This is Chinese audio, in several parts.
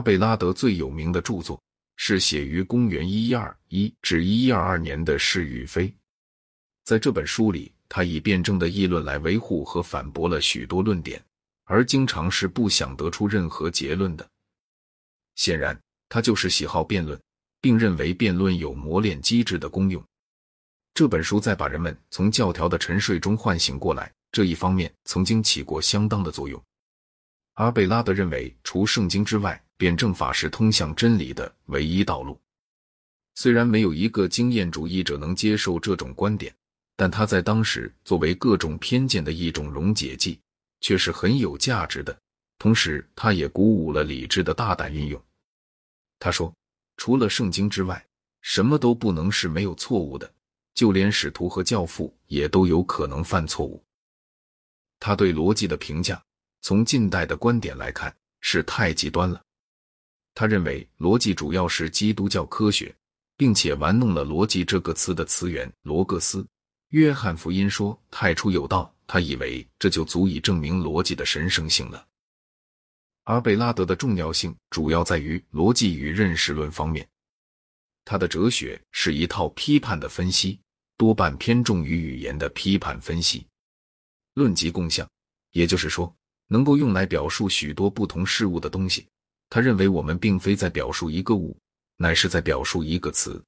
阿贝拉德最有名的著作是写于公元一一二一至一一二二年的《是与非》。在这本书里，他以辩证的议论来维护和反驳了许多论点，而经常是不想得出任何结论的。显然，他就是喜好辩论，并认为辩论有磨练机智的功用。这本书在把人们从教条的沉睡中唤醒过来这一方面，曾经起过相当的作用。阿贝拉德认为，除圣经之外，辩证法是通向真理的唯一道路。虽然没有一个经验主义者能接受这种观点，但他在当时作为各种偏见的一种溶解剂，却是很有价值的。同时，他也鼓舞了理智的大胆运用。他说：“除了圣经之外，什么都不能是没有错误的。”就连使徒和教父也都有可能犯错误。他对逻辑的评价，从近代的观点来看是太极端了。他认为逻辑主要是基督教科学，并且玩弄了“逻辑”这个词的词源“罗格斯”。约翰福音说“太初有道”，他以为这就足以证明逻辑的神圣性了。阿贝拉德的重要性主要在于逻辑与认识论方面。他的哲学是一套批判的分析，多半偏重于语言的批判分析。论及共相，也就是说，能够用来表述许多不同事物的东西。他认为我们并非在表述一个物，乃是在表述一个词。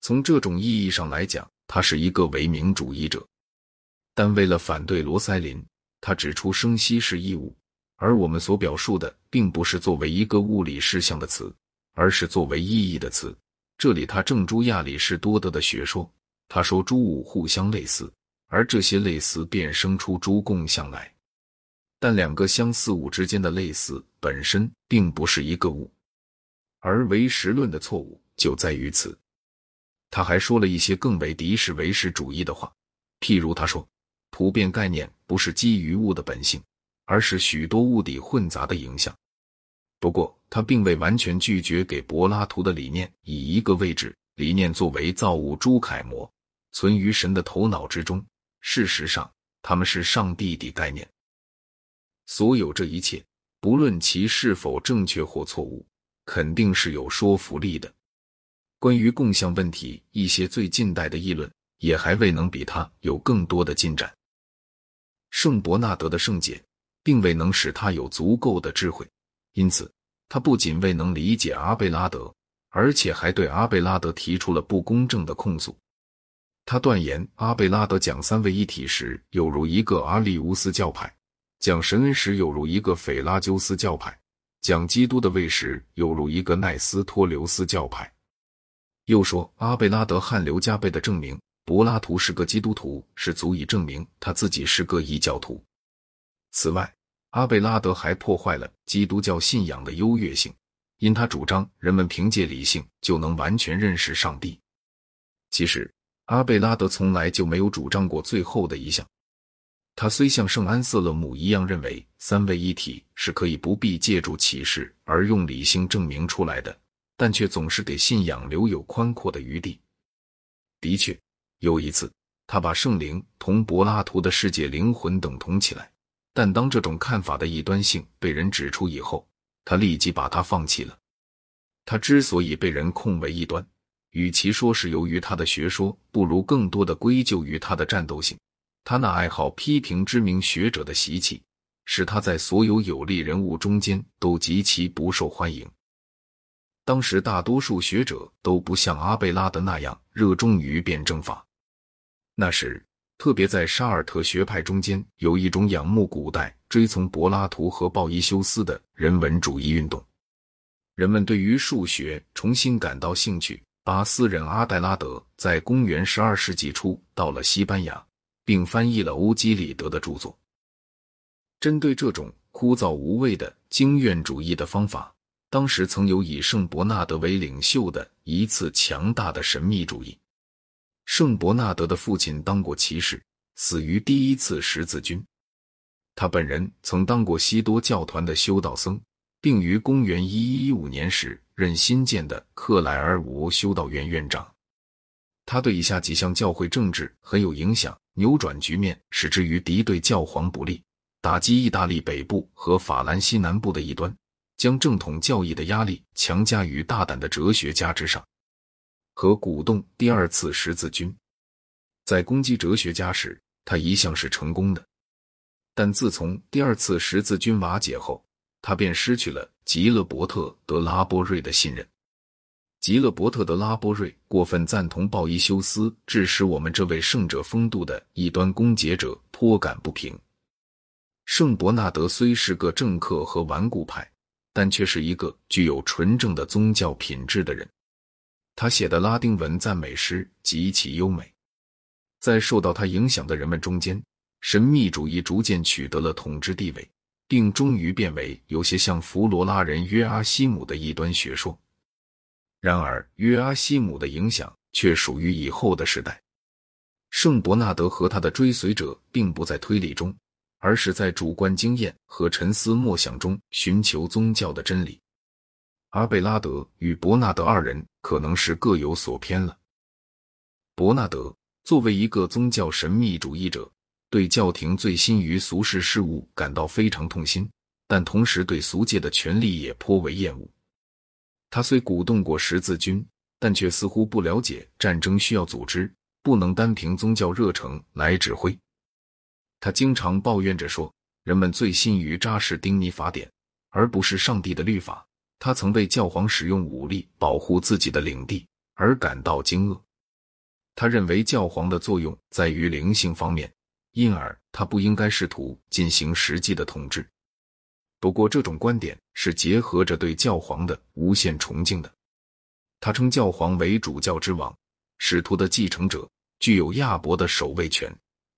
从这种意义上来讲，他是一个唯名主义者。但为了反对罗塞林，他指出生息是异物，而我们所表述的并不是作为一个物理事项的词，而是作为意义的词。这里他正诸亚里士多德的学说，他说诸物互相类似，而这些类似便生出诸共相来。但两个相似物之间的类似本身并不是一个物，而唯实论的错误就在于此。他还说了一些更为敌视唯实主义的话，譬如他说，普遍概念不是基于物的本性，而是许多物体混杂的影响。不过。他并未完全拒绝给柏拉图的理念以一个位置，理念作为造物朱楷模，存于神的头脑之中。事实上，他们是上帝的概念。所有这一切，不论其是否正确或错误，肯定是有说服力的。关于共相问题，一些最近代的议论也还未能比他有更多的进展。圣伯纳德的圣洁，并未能使他有足够的智慧，因此。他不仅未能理解阿贝拉德，而且还对阿贝拉德提出了不公正的控诉。他断言阿贝拉德讲三位一体时有如一个阿利乌斯教派，讲神恩时有如一个斐拉鸠斯教派，讲基督的位时有如一个奈斯托留斯教派。又说阿贝拉德汗流浃背的证明柏拉图是个基督徒，是足以证明他自己是个异教徒。此外，阿贝拉德还破坏了基督教信仰的优越性，因他主张人们凭借理性就能完全认识上帝。其实，阿贝拉德从来就没有主张过最后的一项。他虽像圣安瑟勒姆一样认为三位一体是可以不必借助启示而用理性证明出来的，但却总是给信仰留有宽阔的余地。的确，有一次，他把圣灵同柏拉图的世界灵魂等同起来。但当这种看法的异端性被人指出以后，他立即把它放弃了。他之所以被人控为异端，与其说是由于他的学说，不如更多的归咎于他的战斗性。他那爱好批评知名学者的习气，使他在所有有利人物中间都极其不受欢迎。当时大多数学者都不像阿贝拉德那样热衷于辩证法。那时。特别在沙尔特学派中间，有一种仰慕古代、追从柏拉图和鲍伊修斯的人文主义运动。人们对于数学重新感到兴趣。巴斯人阿黛拉德在公元十二世纪初到了西班牙，并翻译了欧几里得的著作。针对这种枯燥无味的经验主义的方法，当时曾有以圣伯纳德为领袖的一次强大的神秘主义。圣伯纳德的父亲当过骑士，死于第一次十字军。他本人曾当过西多教团的修道僧，并于公元一一一五年时任新建的克莱尔伍修道院院长。他对以下几项教会政治很有影响，扭转局面，使之于敌对教皇不利，打击意大利北部和法兰西南部的一端，将正统教义的压力强加于大胆的哲学家之上，和鼓动第二次十字军。在攻击哲学家时，他一向是成功的。但自从第二次十字军瓦解后，他便失去了吉勒伯特·德拉波瑞的信任。吉勒伯特·德拉波瑞过分赞同鲍伊修斯，致使我们这位圣者风度的异端攻讦者颇感不平。圣伯纳德虽是个政客和顽固派，但却是一个具有纯正的宗教品质的人。他写的拉丁文赞美诗极其优美。在受到他影响的人们中间，神秘主义逐渐取得了统治地位，并终于变为有些像弗罗拉人约阿希姆的异端学说。然而，约阿希姆的影响却属于以后的时代。圣伯纳德和他的追随者并不在推理中，而是在主观经验和沉思默想中寻求宗教的真理。阿贝拉德与伯纳德二人可能是各有所偏了。伯纳德作为一个宗教神秘主义者，对教廷醉心于俗世事物感到非常痛心，但同时对俗界的权力也颇为厌恶。他虽鼓动过十字军，但却似乎不了解战争需要组织，不能单凭宗教热诚来指挥。他经常抱怨着说：“人们醉心于扎实丁尼法典，而不是上帝的律法。”他曾为教皇使用武力保护自己的领地而感到惊愕。他认为教皇的作用在于灵性方面，因而他不应该试图进行实际的统治。不过，这种观点是结合着对教皇的无限崇敬的。他称教皇为主教之王，使徒的继承者，具有亚伯的守卫权、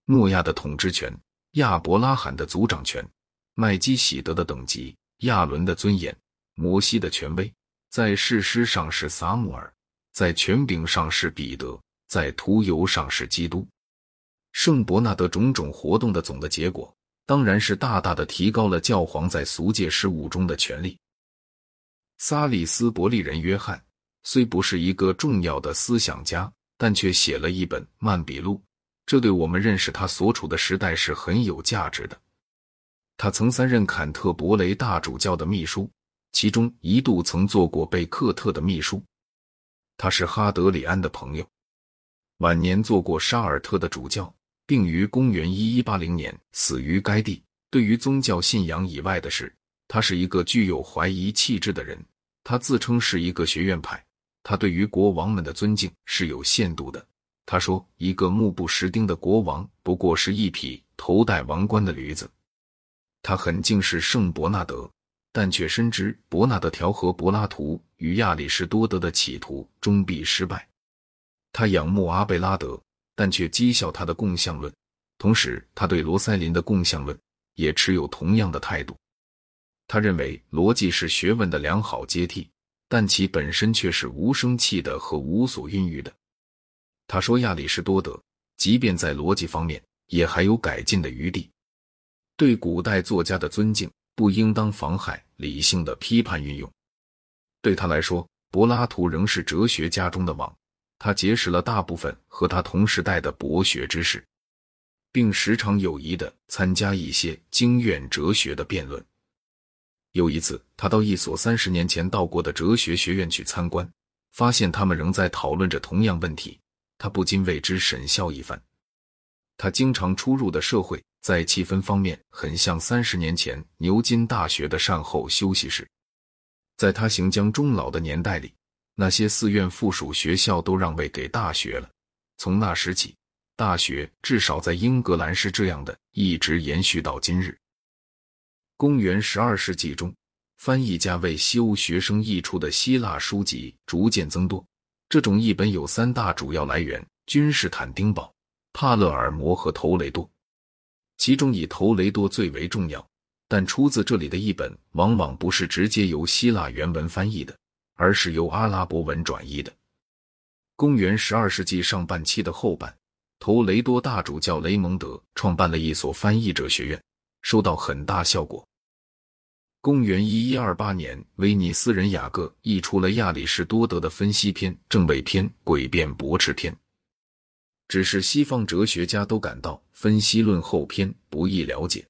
诺亚的统治权、亚伯拉罕的族长权、麦基喜德的等级、亚伦的尊严、摩西的权威。在事实上是撒母耳，在权柄上是彼得，在徒游上是基督。圣伯纳德种种活动的总的结果。当然是大大的提高了教皇在俗界事务中的权力。萨里斯伯利人约翰虽不是一个重要的思想家，但却写了一本《曼比录》，这对我们认识他所处的时代是很有价值的。他曾三任坎特伯雷大主教的秘书，其中一度曾做过贝克特的秘书。他是哈德里安的朋友，晚年做过沙尔特的主教。并于公元一一八零年死于该地。对于宗教信仰以外的事，他是一个具有怀疑气质的人。他自称是一个学院派。他对于国王们的尊敬是有限度的。他说：“一个目不识丁的国王不过是一匹头戴王冠的驴子。”他很敬视圣伯纳德，但却深知伯纳德调和柏拉图与亚里士多德的企图终必失败。他仰慕阿贝拉德。但却讥笑他的共相论，同时他对罗塞林的共相论也持有同样的态度。他认为逻辑是学问的良好阶梯，但其本身却是无生气的和无所孕育的。他说亚里士多德即便在逻辑方面也还有改进的余地。对古代作家的尊敬不应当妨害理性的批判运用。对他来说，柏拉图仍是哲学家中的王。他结识了大部分和他同时代的博学之士，并时常友谊的参加一些经院哲学的辩论。有一次，他到一所三十年前到过的哲学学院去参观，发现他们仍在讨论着同样问题，他不禁为之神笑一番。他经常出入的社会在气氛方面很像三十年前牛津大学的善后休息室，在他行将终老的年代里。那些寺院附属学校都让位给大学了。从那时起，大学至少在英格兰是这样的，一直延续到今日。公元十二世纪中，翻译家为西欧学生译出的希腊书籍逐渐增多。这种译本有三大主要来源：君士坦丁堡、帕勒尔摩和头雷多。其中以头雷多最为重要，但出自这里的译本往往不是直接由希腊原文翻译的。而是由阿拉伯文转译的。公元十二世纪上半期的后半，头雷多大主教雷蒙德创办了一所翻译者学院，收到很大效果。公元一一二八年，威尼斯人雅各译出了亚里士多德的分析篇《正位篇》《诡辩驳斥篇》，只是西方哲学家都感到分析论后篇不易了解。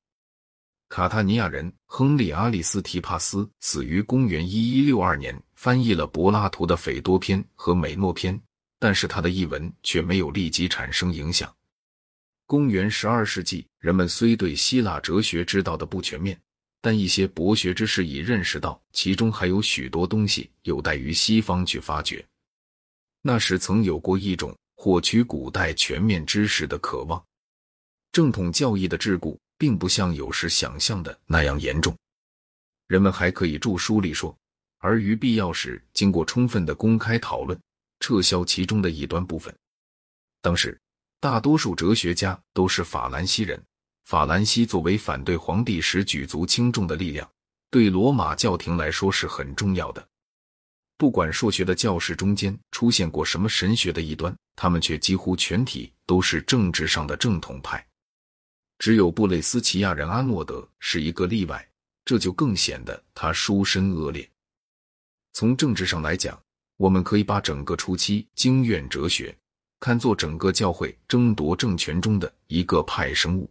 卡塔尼亚人亨利·阿里斯提帕斯死于公元一一六二年，翻译了柏拉图的《斐多篇》和《美诺篇》，但是他的译文却没有立即产生影响。公元十二世纪，人们虽对希腊哲学知道的不全面，但一些博学之士已认识到其中还有许多东西有待于西方去发掘。那时曾有过一种获取古代全面知识的渴望。正统教义的桎梏并不像有时想象的那样严重。人们还可以著书立说，而于必要时，经过充分的公开讨论，撤销其中的一端部分。当时。大多数哲学家都是法兰西人。法兰西作为反对皇帝时举足轻重的力量，对罗马教廷来说是很重要的。不管数学的教室中间出现过什么神学的异端，他们却几乎全体都是政治上的正统派。只有布雷斯奇亚人阿诺德是一个例外，这就更显得他书身恶劣。从政治上来讲，我们可以把整个初期经院哲学。看作整个教会争夺政权中的一个派生物。